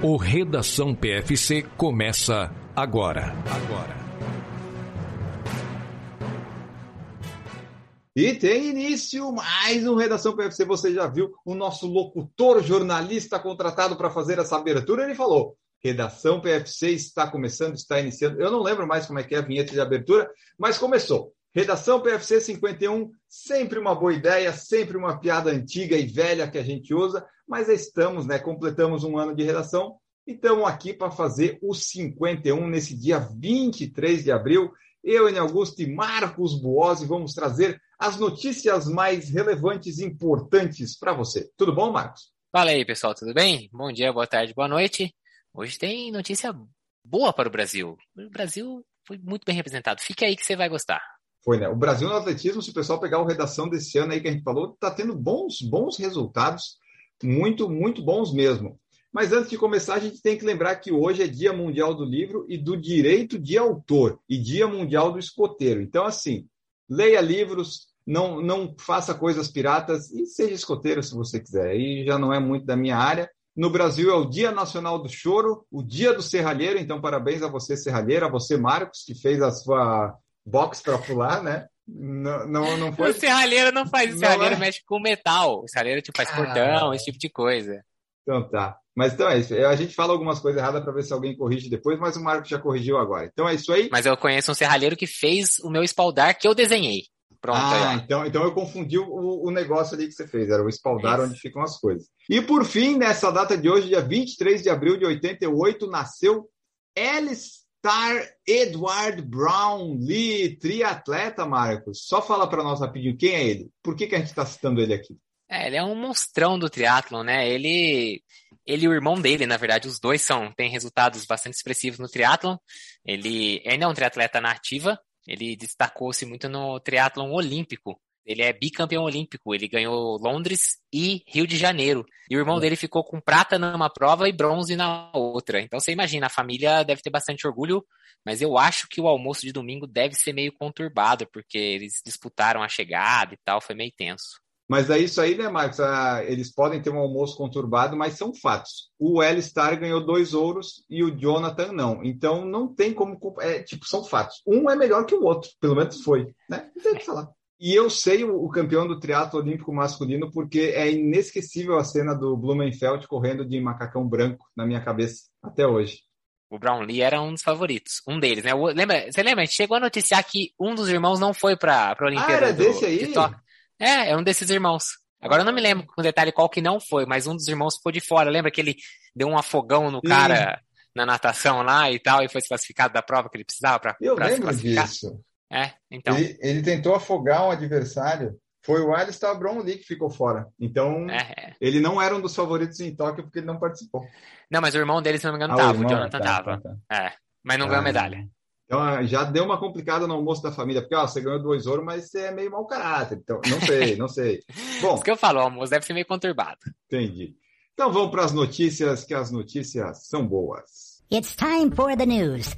O Redação PFC começa agora. Agora. E tem início mais um Redação PFC. Você já viu o nosso locutor jornalista contratado para fazer essa abertura? Ele falou: Redação PFC está começando, está iniciando. Eu não lembro mais como é que é a vinheta de abertura, mas começou. Redação PFC 51, sempre uma boa ideia, sempre uma piada antiga e velha que a gente usa, mas estamos, né? Completamos um ano de redação e estamos aqui para fazer o 51 nesse dia 23 de abril. Eu, Enio Augusto e Marcos Buozzi vamos trazer as notícias mais relevantes e importantes para você. Tudo bom, Marcos? Fala aí, pessoal, tudo bem? Bom dia, boa tarde, boa noite. Hoje tem notícia boa para o Brasil. O Brasil foi muito bem representado. Fique aí que você vai gostar. Foi, né? O Brasil no atletismo, se o pessoal pegar a redação desse ano aí que a gente falou, está tendo bons, bons resultados, muito, muito bons mesmo. Mas antes de começar, a gente tem que lembrar que hoje é Dia Mundial do Livro e do Direito de Autor e Dia Mundial do Escoteiro. Então, assim, leia livros, não, não faça coisas piratas e seja escoteiro se você quiser. Aí já não é muito da minha área. No Brasil é o Dia Nacional do Choro, o Dia do Serralheiro. Então, parabéns a você, Serralheiro, a você, Marcos, que fez a sua box para pular, né? Não, não, não foi. O serralheiro não faz, o serralheiro é... mexe com metal. O serralheiro tipo, faz cordão, esse tipo de coisa. Então tá. Mas então é isso. A gente fala algumas coisas erradas para ver se alguém corrige depois, mas o Marco já corrigiu agora. Então é isso aí. Mas eu conheço um serralheiro que fez o meu espaldar que eu desenhei. Pronto. Ah, então, então eu confundi o, o, negócio ali que você fez. Era o espaldar isso. onde ficam as coisas. E por fim, nessa data de hoje, dia 23 de abril de 88, nasceu Star Edward Brown Lee, triatleta, Marcos. Só fala para nós rapidinho quem é ele. Por que, que a gente está citando ele aqui? É, ele é um monstrão do triatlon, né? Ele, ele e o irmão dele, na verdade, os dois são têm resultados bastante expressivos no triatlon. Ele, ele é um triatleta na ativa. Ele destacou-se muito no triatlon olímpico. Ele é bicampeão olímpico. Ele ganhou Londres e Rio de Janeiro. E o irmão dele ficou com prata numa prova e bronze na outra. Então você imagina, a família deve ter bastante orgulho, mas eu acho que o almoço de domingo deve ser meio conturbado, porque eles disputaram a chegada e tal, foi meio tenso. Mas é isso aí, né, Marcos? Ah, eles podem ter um almoço conturbado, mas são fatos. O L Star ganhou dois ouros e o Jonathan não. Então não tem como. É, tipo, são fatos. Um é melhor que o outro, pelo menos foi. Né? Não tem o que falar. E eu sei o, o campeão do triatlo olímpico masculino porque é inesquecível a cena do Blumenfeld correndo de macacão branco na minha cabeça até hoje. O Brownlee era um dos favoritos, um deles, né? O, lembra, você lembra? A gente chegou a noticiar que um dos irmãos não foi para a Olimpíada. Ah, era do, desse aí? De é, é um desses irmãos. Agora eu não me lembro com detalhe qual que não foi, mas um dos irmãos ficou de fora. Lembra que ele deu um afogão no cara na natação lá e tal, e foi desclassificado da prova que ele precisava para Eu pra lembro disso. É, então. Ele, ele, tentou afogar um adversário. Foi o Alistair Brownlee que ficou fora. Então, é, é. ele não era um dos favoritos em Tóquio porque ele não participou. Não, mas o irmão dele, se não me engano, ah, tava. O, irmão, o Jonathan tá, tava. Tá, tá. É, mas não ah, ganhou medalha. Então ah, já deu uma complicada no almoço da família, porque ó, você ganhou dois ouros, mas você é meio mau caráter. Então, não sei, não sei. Bom. Isso que eu falo, o almoço deve ser meio conturbado. Entendi. Então vamos para as notícias, que as notícias são boas. It's time for the news.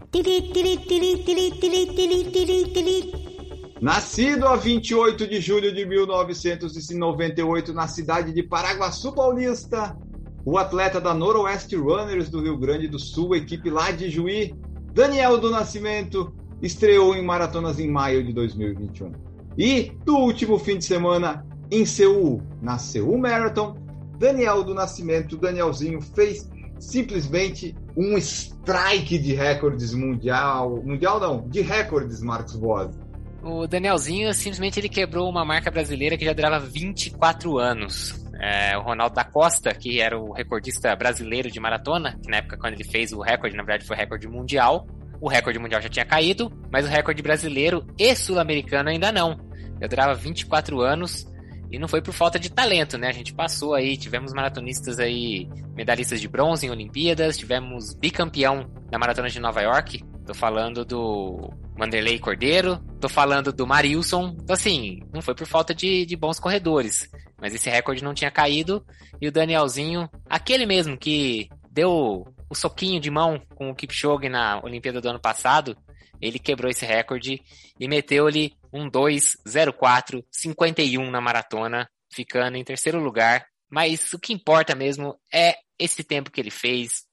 Nascido a 28 de julho de 1998 na cidade de Paraguaçu Paulista, o atleta da Noroeste Runners do Rio Grande do Sul, equipe lá de Juí, Daniel do Nascimento estreou em maratonas em maio de 2021. E no último fim de semana em Seul, na Seul Marathon, Daniel do Nascimento, Danielzinho, fez simplesmente um strike de recordes mundial, mundial não, de recordes, Marcos Boas. O Danielzinho simplesmente ele quebrou uma marca brasileira que já durava 24 anos. É, o Ronaldo da Costa, que era o recordista brasileiro de maratona, que na época quando ele fez o recorde, na verdade foi recorde mundial. O recorde mundial já tinha caído, mas o recorde brasileiro e sul-americano ainda não. Já durava 24 anos e não foi por falta de talento, né? A gente passou aí, tivemos maratonistas aí, medalhistas de bronze em Olimpíadas, tivemos bicampeão na maratona de Nova York. Tô falando do Vanderlei Cordeiro, tô falando do Marilson. Então, assim, não foi por falta de, de bons corredores. Mas esse recorde não tinha caído. E o Danielzinho, aquele mesmo que deu o soquinho de mão com o Kipchoge na Olimpíada do ano passado, ele quebrou esse recorde e meteu-lhe um 2:04:51 na maratona, ficando em terceiro lugar. Mas o que importa mesmo é esse tempo que ele fez.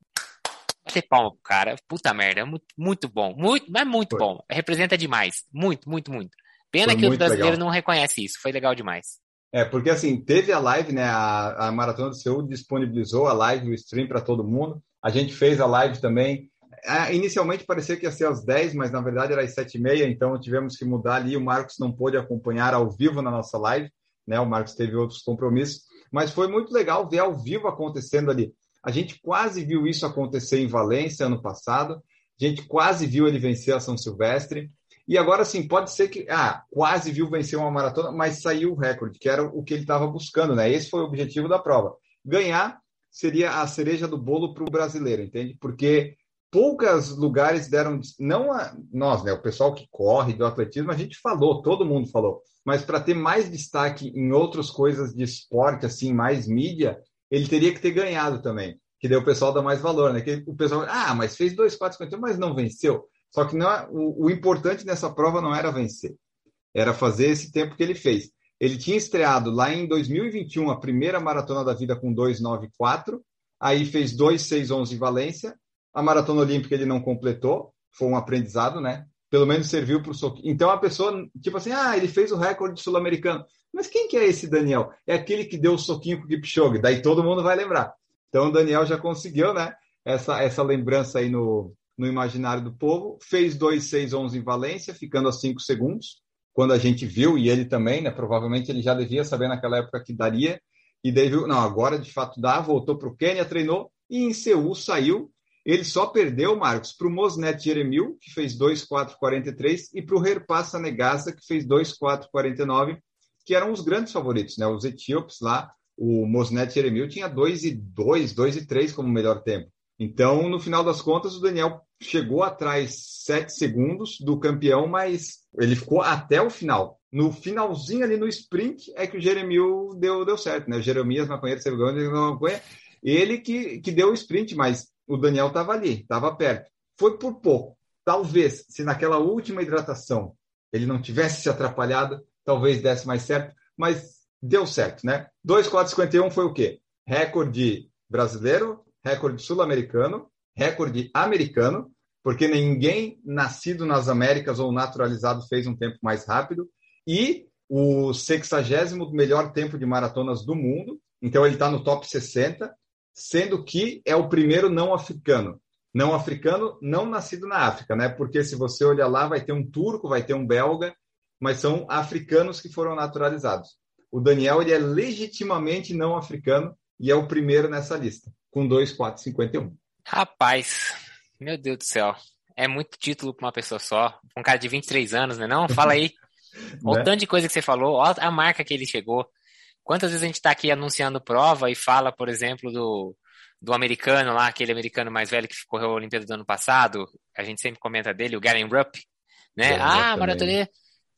Bater palma pro cara. Puta merda, é muito, muito bom. Muito, mas muito foi. bom. Representa demais. Muito, muito, muito. Pena foi que o brasileiro não reconhece isso. Foi legal demais. É, porque assim, teve a live, né? A, a Maratona do Seul disponibilizou a live, o stream para todo mundo. A gente fez a live também. É, inicialmente parecia que ia ser às 10, mas na verdade era às 7h30, então tivemos que mudar ali. O Marcos não pôde acompanhar ao vivo na nossa live, né? O Marcos teve outros compromissos, mas foi muito legal ver ao vivo acontecendo ali. A gente quase viu isso acontecer em Valência ano passado, a gente quase viu ele vencer a São Silvestre. E agora sim, pode ser que ah, quase viu vencer uma maratona, mas saiu o recorde, que era o que ele estava buscando, né? Esse foi o objetivo da prova. Ganhar seria a cereja do bolo para o brasileiro, entende? Porque poucos lugares deram, não a, nós, né, o pessoal que corre do atletismo, a gente falou, todo mundo falou, mas para ter mais destaque em outras coisas de esporte, assim, mais mídia, ele teria que ter ganhado também, que daí o pessoal dá mais valor, né? Que o pessoal, ah, mas fez 2,451, mas não venceu. Só que não é, o, o importante nessa prova não era vencer, era fazer esse tempo que ele fez. Ele tinha estreado lá em 2021 a primeira maratona da vida com 294, aí fez 2,611 em Valência. A maratona olímpica ele não completou, foi um aprendizado, né? Pelo menos serviu para o soquinho. Então a pessoa, tipo assim, ah, ele fez o recorde sul-americano. Mas quem que é esse Daniel? É aquele que deu o soquinho com o Kipchoge. Daí todo mundo vai lembrar. Então o Daniel já conseguiu, né? Essa, essa lembrança aí no, no imaginário do povo, fez 2,611 em Valência, ficando a 5 segundos, quando a gente viu, e ele também, né, provavelmente ele já devia saber naquela época que daria, e daí viu, não, agora de fato dá, voltou para o Quênia, treinou, e em Seul saiu, ele só perdeu, Marcos, para o Mosnet Jeremil, que fez 2,443, e para o Herpassa Negasa, que fez 2,449, que eram os grandes favoritos, né, os etíopes lá, o Mosnet Jeremil tinha 2 e 2, 2 e 3 como melhor tempo. Então, no final das contas, o Daniel chegou atrás sete segundos do campeão, mas ele ficou até o final. No finalzinho ali no sprint é que o Jeremil deu, deu certo, né? O Jeremias Maconheiro Maconha, ele que, que deu o sprint, mas o Daniel estava ali, estava perto. Foi por pouco. Talvez, se naquela última hidratação ele não tivesse se atrapalhado, talvez desse mais certo, mas deu certo, né? 2,451 foi o quê? Recorde brasileiro, recorde sul-americano, recorde americano, porque ninguém nascido nas Américas ou naturalizado fez um tempo mais rápido, e o sexagésimo melhor tempo de maratonas do mundo, então ele está no top 60, sendo que é o primeiro não africano. Não africano, não nascido na África, né? Porque se você olhar lá, vai ter um turco, vai ter um belga, mas são africanos que foram naturalizados. O Daniel ele é legitimamente não africano e é o primeiro nessa lista com 2,451. Rapaz, meu Deus do céu. É muito título para uma pessoa só. Um cara de 23 anos, né? Não, fala aí. Olha o né? tanto de coisa que você falou, olha a marca que ele chegou. Quantas vezes a gente está aqui anunciando prova e fala, por exemplo, do, do americano lá, aquele americano mais velho que correu a Olimpíada do ano passado, a gente sempre comenta dele, o Garen Rupp, né? É, ah, maratona,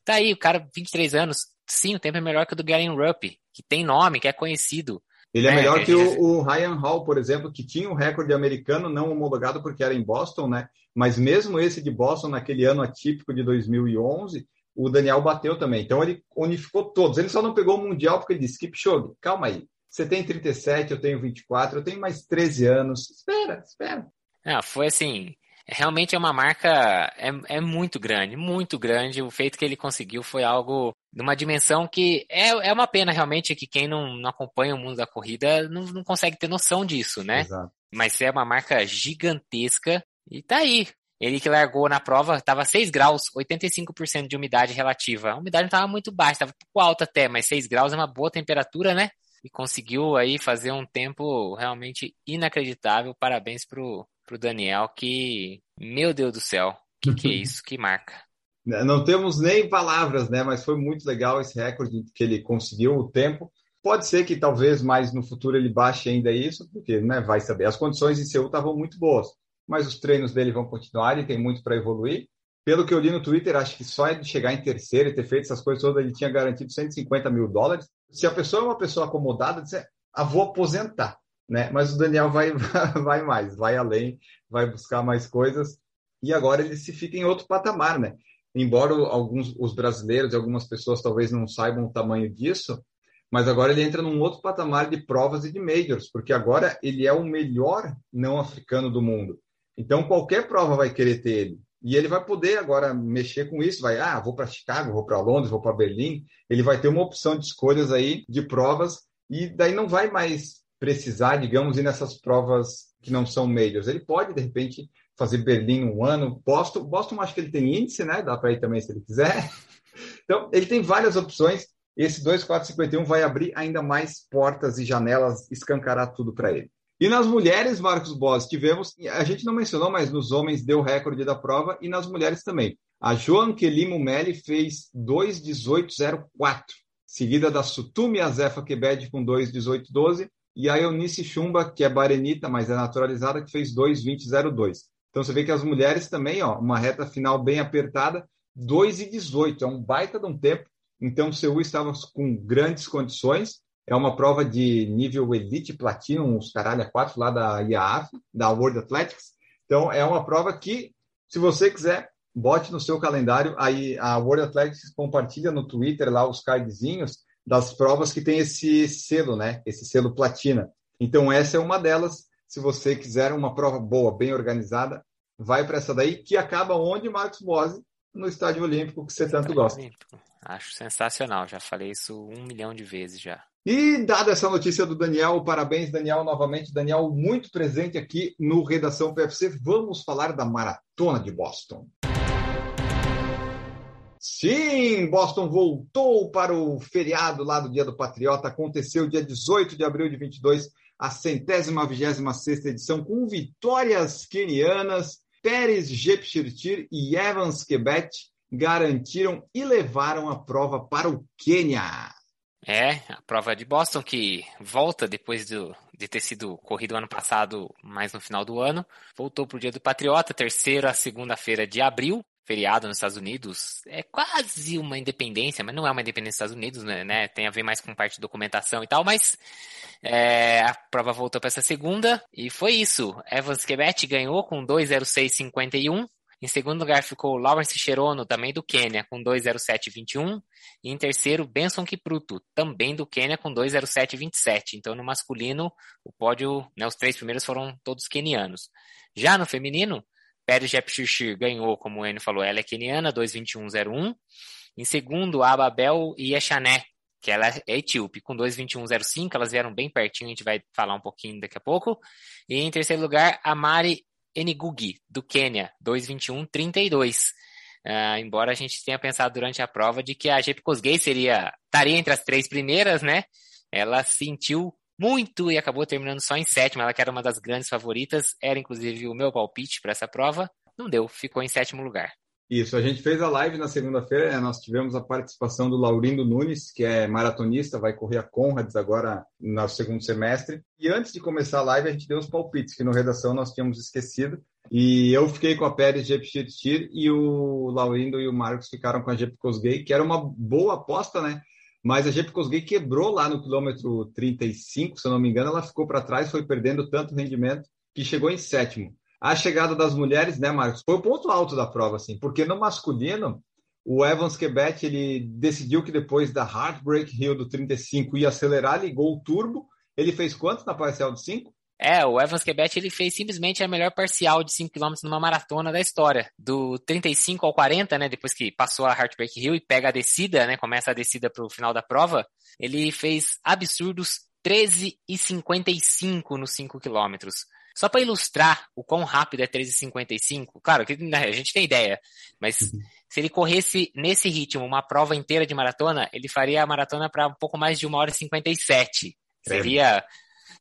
tá aí, o cara, 23 anos, sim, o tempo é melhor que o do Garen Rupp, que tem nome, que é conhecido. Ele é, é melhor que o, o, Ryan Hall, por exemplo, que tinha um recorde americano não homologado porque era em Boston, né? Mas mesmo esse de Boston, naquele ano atípico de 2011, o Daniel bateu também. Então ele unificou todos. Ele só não pegou o Mundial porque ele disse: Keep show, calma aí. Você tem 37, eu tenho 24, eu tenho mais 13 anos. Espera, espera. Ah, foi assim realmente é uma marca é, é muito grande, muito grande. O feito que ele conseguiu foi algo de uma dimensão que é, é uma pena realmente que quem não, não acompanha o mundo da corrida não, não consegue ter noção disso, né? Exato. Mas é uma marca gigantesca e tá aí. Ele que largou na prova, estava 6 graus, 85% de umidade relativa. A umidade não estava muito baixa, estava um pouco alta até, mas 6 graus é uma boa temperatura, né? E conseguiu aí fazer um tempo realmente inacreditável. Parabéns pro, pro Daniel, que, meu Deus do céu, que que é isso? Que marca. Não temos nem palavras, né? Mas foi muito legal esse recorde que ele conseguiu, o tempo. Pode ser que talvez mais no futuro ele baixe ainda isso, porque né, vai saber. As condições em Seul estavam muito boas, mas os treinos dele vão continuar e tem muito para evoluir. Pelo que eu li no Twitter, acho que só de chegar em terceiro e ter feito essas coisas todas, ele tinha garantido 150 mil dólares. Se a pessoa é uma pessoa acomodada, diz, ah, vou aposentar né? Mas o Daniel vai, vai mais, vai além, vai buscar mais coisas e agora ele se fica em outro patamar, né? Embora alguns os brasileiros e algumas pessoas talvez não saibam o tamanho disso, mas agora ele entra num outro patamar de provas e de majors, porque agora ele é o melhor não africano do mundo. Então, qualquer prova vai querer ter ele. E ele vai poder agora mexer com isso, vai, ah, vou para Chicago, vou para Londres, vou para Berlim. Ele vai ter uma opção de escolhas aí de provas e daí não vai mais precisar, digamos, ir nessas provas que não são majors. Ele pode, de repente, fazer Berlim um ano. Boston, Boston acho que ele tem índice, né? Dá para ir também se ele quiser. Então, ele tem várias opções. Esse 2451 vai abrir ainda mais portas e janelas, escancarar tudo para ele. E nas mulheres, Marcos Boss, tivemos, a gente não mencionou, mas nos homens deu recorde da prova e nas mulheres também. A Joan Kelly Mumeli fez 2,18,04, seguida da Sutumi Azefa Quebed com 2,18,12 e a Eunice Chumba, que é barenita, mas é naturalizada, que fez 2,20,02. Então você vê que as mulheres também, ó, uma reta final bem apertada, 2,18, é um baita de um tempo. Então o Seul estava com grandes condições é uma prova de nível Elite Platinum, os caralho a quatro lá da IAAF, da World Athletics. Então, é uma prova que, se você quiser, bote no seu calendário. Aí a World Athletics compartilha no Twitter lá os cardzinhos das provas que tem esse selo, né? Esse selo platina. Então, essa é uma delas. Se você quiser uma prova boa, bem organizada, vai para essa daí, que acaba onde, Marcos Bose? No Estádio Olímpico, que você tanto gosta. Olímpico. Acho sensacional, já falei isso um milhão de vezes já. E dada essa notícia do Daniel, parabéns, Daniel, novamente. Daniel, muito presente aqui no Redação PFC. Vamos falar da Maratona de Boston. Sim, Boston voltou para o feriado lá do Dia do Patriota. Aconteceu dia 18 de abril de 22, a centésima vigésima sexta edição, com vitórias kenianas. Pérez Jepchirchir e Evans Quebec garantiram e levaram a prova para o Quênia. É, a prova de Boston que volta depois do, de ter sido corrido ano passado, mais no final do ano. Voltou para o Dia do Patriota, terceira segunda-feira de abril, feriado nos Estados Unidos. É quase uma independência, mas não é uma independência dos Estados Unidos, né? né? Tem a ver mais com parte de documentação e tal, mas é, a prova voltou para essa segunda e foi isso. Evans Quebec ganhou com 2,06,51. Em segundo lugar ficou Lawrence Cherono, também do Quênia, com 2,07,21. E em terceiro, Benson Kipruto, também do Quênia, com 2,07,27. Então, no masculino, o pódio, né, os três primeiros foram todos quenianos. Já no feminino, Pérez Jepchirchir ganhou, como o Enio falou, ela é queniana, 2,21,01. Em segundo, a Ababel Yeshané, que ela é etíope, com 2,21,05. Elas vieram bem pertinho, a gente vai falar um pouquinho daqui a pouco. E em terceiro lugar, a Mari Enigugi, do Quênia, 2,21,32. Uh, embora a gente tenha pensado durante a prova de que a Jeep Kosgei seria, estaria entre as três primeiras, né? Ela sentiu muito e acabou terminando só em sétima. Ela que era uma das grandes favoritas, era inclusive o meu palpite para essa prova. Não deu, ficou em sétimo lugar. Isso, a gente fez a live na segunda-feira, né? nós tivemos a participação do Laurindo Nunes, que é maratonista, vai correr a Conrads agora no segundo semestre. E antes de começar a live, a gente deu os palpites, que no redação nós tínhamos esquecido. E eu fiquei com a Pérez Jepchirchir e o Laurindo e o Marcos ficaram com a Jep Cosgay, que era uma boa aposta, né? Mas a Jep Cosgay quebrou lá no quilômetro 35, se eu não me engano, ela ficou para trás, foi perdendo tanto rendimento que chegou em sétimo. A chegada das mulheres, né, Marcos, foi o ponto alto da prova, assim, porque no masculino, o Evans Quebec, ele decidiu que depois da Heartbreak Hill do 35 ia acelerar, ligou o turbo. Ele fez quanto na parcial de 5? É, o Evans Quebec ele fez simplesmente a melhor parcial de 5 km numa maratona da história. Do 35 ao 40, né, depois que passou a Heartbreak Hill e pega a descida, né, começa a descida para o final da prova, ele fez absurdos 13 e 55 nos 5 quilômetros. Só para ilustrar o quão rápido é 13,55, claro que né, a gente tem ideia, mas uhum. se ele corresse nesse ritmo uma prova inteira de maratona, ele faria a maratona para um pouco mais de 1 hora e 57. É. Seria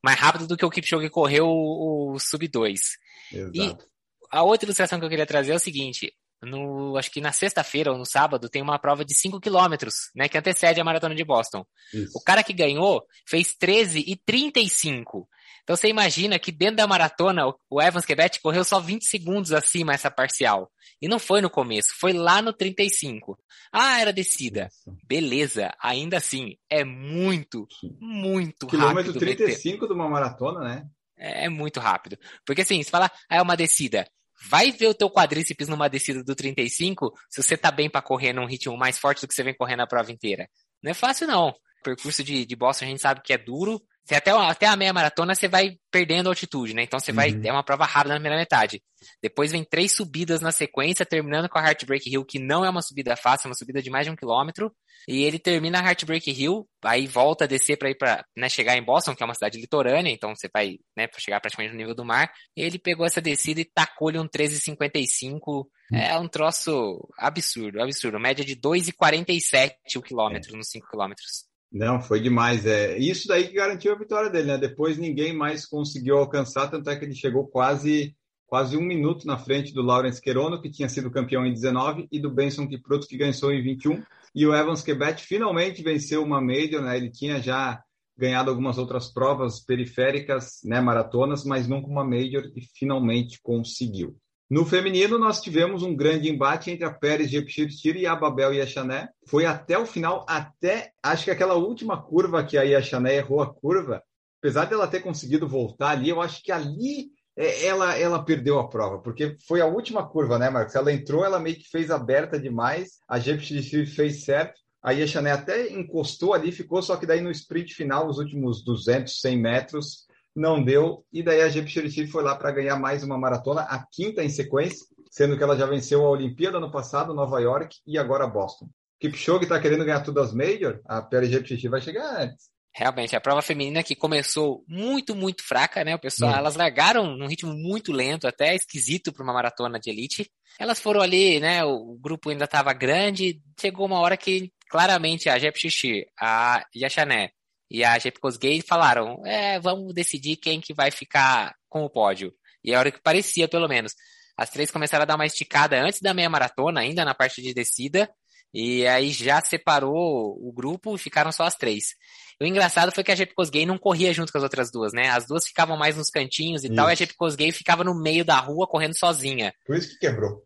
mais rápido do que o Kipchoge correu o, o Sub 2. E a outra ilustração que eu queria trazer é o seguinte, no, acho que na sexta-feira ou no sábado tem uma prova de 5 quilômetros, né, que antecede a maratona de Boston. Isso. O cara que ganhou fez 13 e 35. Então você imagina que dentro da maratona o Evans Quebec correu só 20 segundos acima essa parcial. E não foi no começo, foi lá no 35. Ah, era descida. Beleza, ainda assim, é muito, muito Quilômetro rápido. Quilômetro 35 meter. de uma maratona, né? É, é muito rápido. Porque assim, se falar, ah, é uma descida. Vai ver o teu quadríceps numa descida do 35 se você tá bem para correr num ritmo mais forte do que você vem correndo a prova inteira. Não é fácil, não. O percurso de, de Boston a gente sabe que é duro, você até, até a meia maratona você vai perdendo altitude, né? Então você vai, uhum. é uma prova rápida na primeira metade. Depois vem três subidas na sequência, terminando com a Heartbreak Hill, que não é uma subida fácil, é uma subida de mais de um quilômetro. E ele termina a Heartbreak Hill, aí volta a descer para ir para né, chegar em Boston, que é uma cidade litorânea, então você vai né, para chegar praticamente no nível do mar. E ele pegou essa descida e tacou-lhe um 13,55. Uhum. É um troço absurdo, absurdo. Média de 2,47 o quilômetro é. nos 5 quilômetros. Não, foi demais. É isso daí que garantiu a vitória dele, né? Depois ninguém mais conseguiu alcançar, tanto é que ele chegou quase quase um minuto na frente do Lawrence Querono, que tinha sido campeão em 19, e do Benson Kipruto, que ganhou em 21. E o Evans Quebec finalmente venceu uma Major, né? Ele tinha já ganhado algumas outras provas periféricas, né, maratonas, mas nunca uma Major e finalmente conseguiu. No feminino, nós tivemos um grande embate entre a Pérez Jepchirchir e a Babel Yachané. Foi até o final, até acho que aquela última curva que a Yachané errou a curva, apesar dela ter conseguido voltar ali, eu acho que ali é, ela, ela perdeu a prova, porque foi a última curva, né, Marcos? Ela entrou, ela meio que fez aberta demais, a Jepchirchir fez certo, a Yachané até encostou ali, ficou, só que daí no sprint final, os últimos 200, 100 metros, não deu, e daí a Jeep Cheritif foi lá para ganhar mais uma maratona, a quinta em sequência, sendo que ela já venceu a Olimpíada no passado, Nova York, e agora Boston. Kipchoge está querendo ganhar tudo as Major, a Jeep Cheritif vai chegar antes. Realmente, a prova feminina que começou muito, muito fraca, né? O pessoal, hum. elas largaram num ritmo muito lento, até esquisito para uma maratona de elite. Elas foram ali, né? O grupo ainda estava grande. Chegou uma hora que claramente a Jep Xixi, a Yachané e a Jepcos Gay falaram, é, vamos decidir quem que vai ficar com o pódio. E é a hora que parecia, pelo menos. As três começaram a dar uma esticada antes da meia maratona, ainda na parte de descida, e aí já separou o grupo e ficaram só as três. O engraçado foi que a Jepcos Gay não corria junto com as outras duas, né? As duas ficavam mais nos cantinhos e isso. tal, e a Jepcos Gay ficava no meio da rua correndo sozinha. Por isso que quebrou.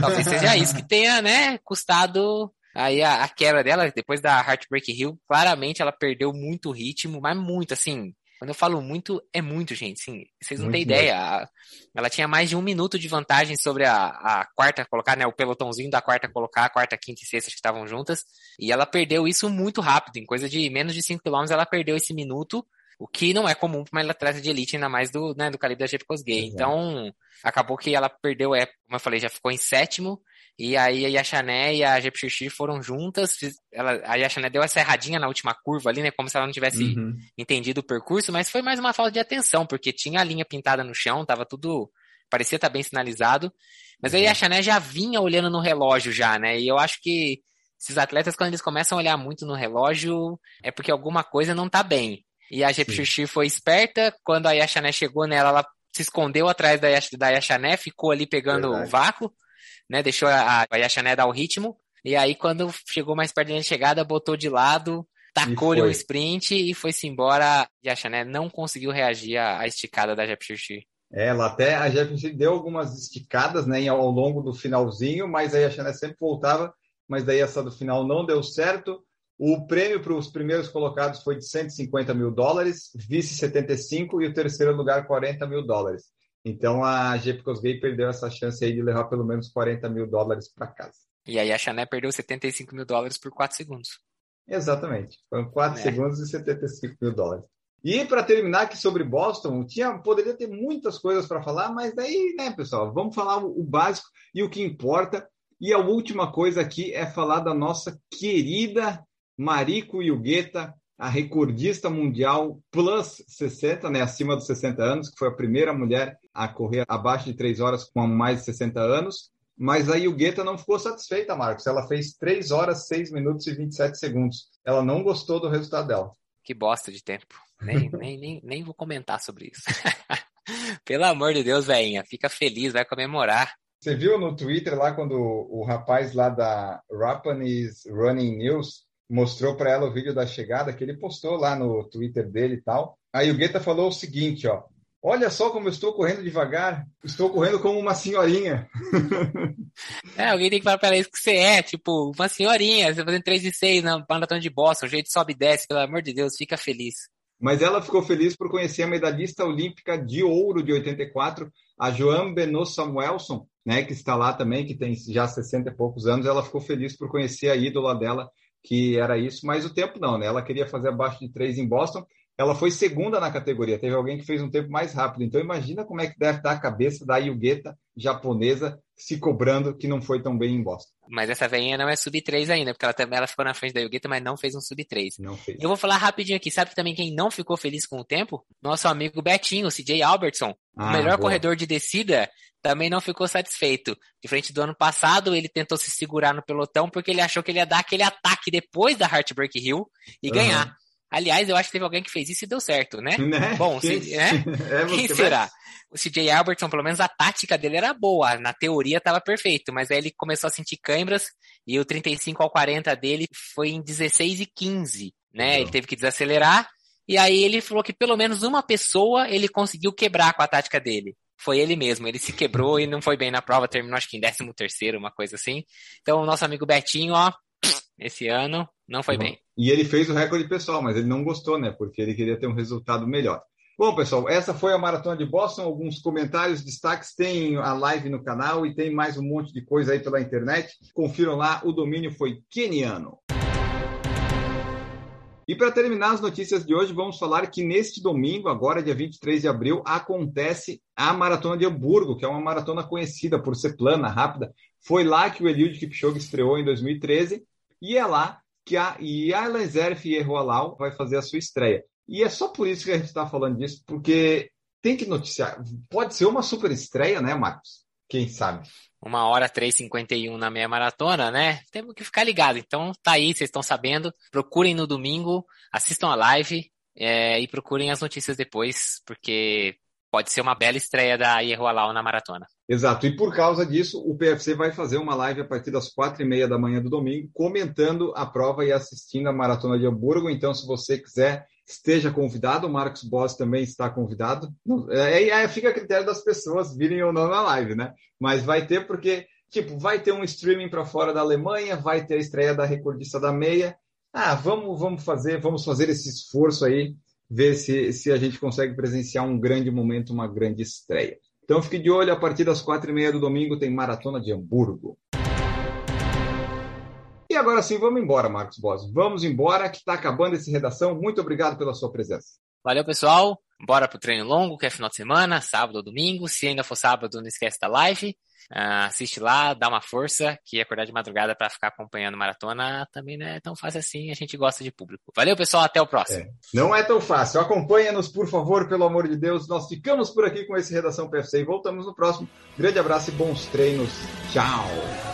Talvez seja isso que tenha, né, custado Aí a, a, quebra dela, depois da Heartbreak Hill, claramente ela perdeu muito ritmo, mas muito, assim. Quando eu falo muito, é muito, gente. Assim, vocês não têm ideia. ela tinha mais de um minuto de vantagem sobre a, a quarta colocar, né? O pelotãozinho da quarta colocar, a quarta, quinta e sexta que estavam juntas. E ela perdeu isso muito rápido. Em coisa de menos de 5 km, ela perdeu esse minuto. O que não é comum para uma atleta de elite, ainda mais do, né, do calibre da Jeep Gay. Então, acabou que ela perdeu, é, como eu falei, já ficou em sétimo. E aí a Yachané e a Jepxixi foram juntas. Ela, a Yachané deu essa erradinha na última curva ali, né? Como se ela não tivesse uhum. entendido o percurso, mas foi mais uma falta de atenção, porque tinha a linha pintada no chão, tava tudo. parecia estar tá bem sinalizado. Mas aí a Yachané já vinha olhando no relógio já, né? E eu acho que esses atletas, quando eles começam a olhar muito no relógio, é porque alguma coisa não tá bem. E a Jepxixi foi esperta, quando a Yachané chegou nela, ela se escondeu atrás da, da Yachané, ficou ali pegando Verdade. o vácuo né? Deixou a, a Yachané dar o ritmo. E aí, quando chegou mais perto da chegada, botou de lado, tacou-lhe um sprint e foi-se embora. E a Yachané não conseguiu reagir à, à esticada da Jepchirchi. É, ela até a Jepchirchi deu algumas esticadas né, ao longo do finalzinho, mas aí a Yachané sempre voltava. Mas daí essa do final não deu certo. O prêmio para os primeiros colocados foi de 150 mil dólares, vice 75 e o terceiro lugar 40 mil dólares. Então a Gepcos Gay perdeu essa chance aí de levar pelo menos 40 mil dólares para casa. E aí a Chané perdeu 75 mil dólares por 4 segundos. Exatamente. Foram 4 é. segundos e 75 mil dólares. E para terminar aqui sobre Boston, tinha, poderia ter muitas coisas para falar, mas daí, né, pessoal, vamos falar o, o básico e o que importa. E a última coisa aqui é falar da nossa querida Mariko Yugueta, a recordista mundial plus 60, né, acima dos 60 anos, que foi a primeira mulher a correr abaixo de 3 horas com mais de 60 anos. Mas a Yugueta não ficou satisfeita, Marcos. Ela fez 3 horas, 6 minutos e 27 segundos. Ela não gostou do resultado dela. Que bosta de tempo. Nem, nem, nem, nem vou comentar sobre isso. Pelo amor de Deus, velhinha, fica feliz, vai comemorar. Você viu no Twitter lá quando o rapaz lá da Rapanis Running News mostrou para ela o vídeo da chegada que ele postou lá no Twitter dele e tal. Aí o Guetta falou o seguinte, ó: Olha só como eu estou correndo devagar. Estou correndo como uma senhorinha. É, alguém tem que falar para ela isso que você é, tipo, uma senhorinha. Você tá fazendo 3 de 6 na maratona de Boston, o jeito sobe e desce, pelo amor de Deus, fica feliz. Mas ela ficou feliz por conhecer a medalhista olímpica de ouro de 84, a Joan Benoit Samuelson, né, que está lá também, que tem já 60 e poucos anos. Ela ficou feliz por conhecer a ídola dela, que era isso, mas o tempo não, né? Ela queria fazer abaixo de 3 em Boston ela foi segunda na categoria. Teve alguém que fez um tempo mais rápido. Então imagina como é que deve estar a cabeça da Yugeta japonesa se cobrando que não foi tão bem em Boston. Mas essa veinha não é sub 3 ainda, porque ela também ela ficou na frente da Yugeta, mas não fez um sub 3. Não fez. Eu vou falar rapidinho aqui, sabe também quem não ficou feliz com o tempo? Nosso amigo Betinho, CJ Albertson, Ah, o melhor boa. corredor de descida, também não ficou satisfeito. Diferente do ano passado, ele tentou se segurar no pelotão porque ele achou que ele ia dar aquele ataque depois da Heartbreak Hill e Aham. ganhar. Aliás, eu acho que teve alguém que fez isso e deu certo, né? Né? Bom, Quem- se- né? É, Quem será? O CJ Albertson, pelo menos a tática dele era boa, na teoria estava perfeito, mas aí ele começou a sentir câimbras e o 35 ao 40 dele foi em 16 e 15, né? Ele teve que desacelerar e aí ele falou que pelo menos uma pessoa ele conseguiu quebrar com a tática dele. Foi ele mesmo, ele se quebrou e não foi bem na prova, terminou acho que em 13 terceiro, uma coisa assim. Então o nosso amigo Betinho, ó, esse ano não foi bem. E ele fez o recorde pessoal, mas ele não gostou, né? Porque ele queria ter um resultado melhor. Bom, pessoal, essa foi a Maratona de Boston. Alguns comentários, destaques. Tem a live no canal e tem mais um monte de coisa aí pela internet. Confiram lá, o domínio foi keniano. E para terminar as notícias de hoje, vamos falar que neste domingo, agora dia 23 de abril, acontece a Maratona de Hamburgo, que é uma maratona conhecida por ser plana, rápida. Foi lá que o Eliud Kipchoge estreou em 2013 e é lá que a Yaila Zerf Yerroalau vai fazer a sua estreia. E é só por isso que a gente está falando disso, porque tem que noticiar. Pode ser uma super estreia, né, Marcos? Quem sabe? uma hora 3,51 na meia maratona, né? Temos que ficar ligado. Então tá aí, vocês estão sabendo. Procurem no domingo, assistam a live é, e procurem as notícias depois, porque pode ser uma bela estreia da Ierroalau na maratona. Exato. E por causa disso, o PFC vai fazer uma live a partir das quatro e meia da manhã do domingo, comentando a prova e assistindo a Maratona de Hamburgo. Então, se você quiser, esteja convidado. O Marcos Boss também está convidado. Aí é, fica a critério das pessoas virem ou não na live, né? Mas vai ter porque, tipo, vai ter um streaming para fora da Alemanha, vai ter a estreia da recordista da meia. Ah, vamos, vamos fazer, vamos fazer esse esforço aí, ver se, se a gente consegue presenciar um grande momento, uma grande estreia. Então fique de olho, a partir das quatro e meia do domingo tem Maratona de Hamburgo. E agora sim, vamos embora, Marcos Boss. Vamos embora, que está acabando esse redação. Muito obrigado pela sua presença. Valeu, pessoal. Bora pro treino longo, que é final de semana, sábado ou domingo. Se ainda for sábado, não esquece da live. Uh, assiste lá, dá uma força, que acordar de madrugada para ficar acompanhando maratona também não é tão fácil assim, a gente gosta de público. Valeu, pessoal, até o próximo. É, não é tão fácil. Acompanha-nos, por favor, pelo amor de Deus. Nós ficamos por aqui com esse Redação PFC e voltamos no próximo. Grande abraço e bons treinos. Tchau!